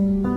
Mm-hmm.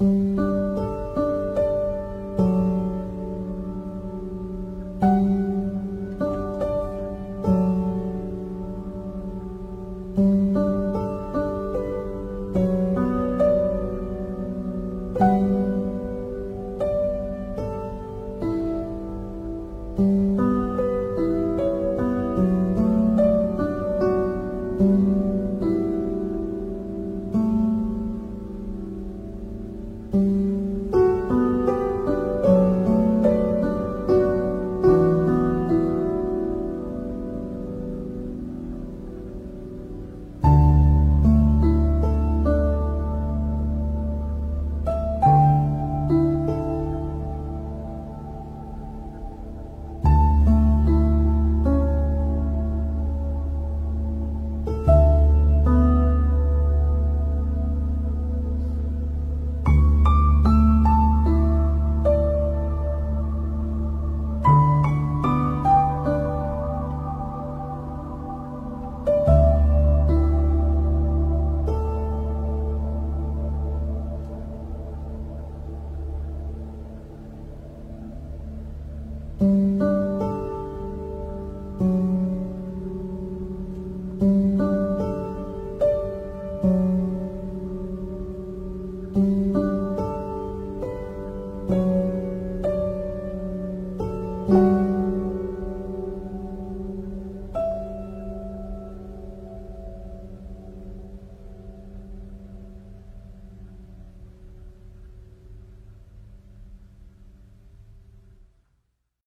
Mm-hmm.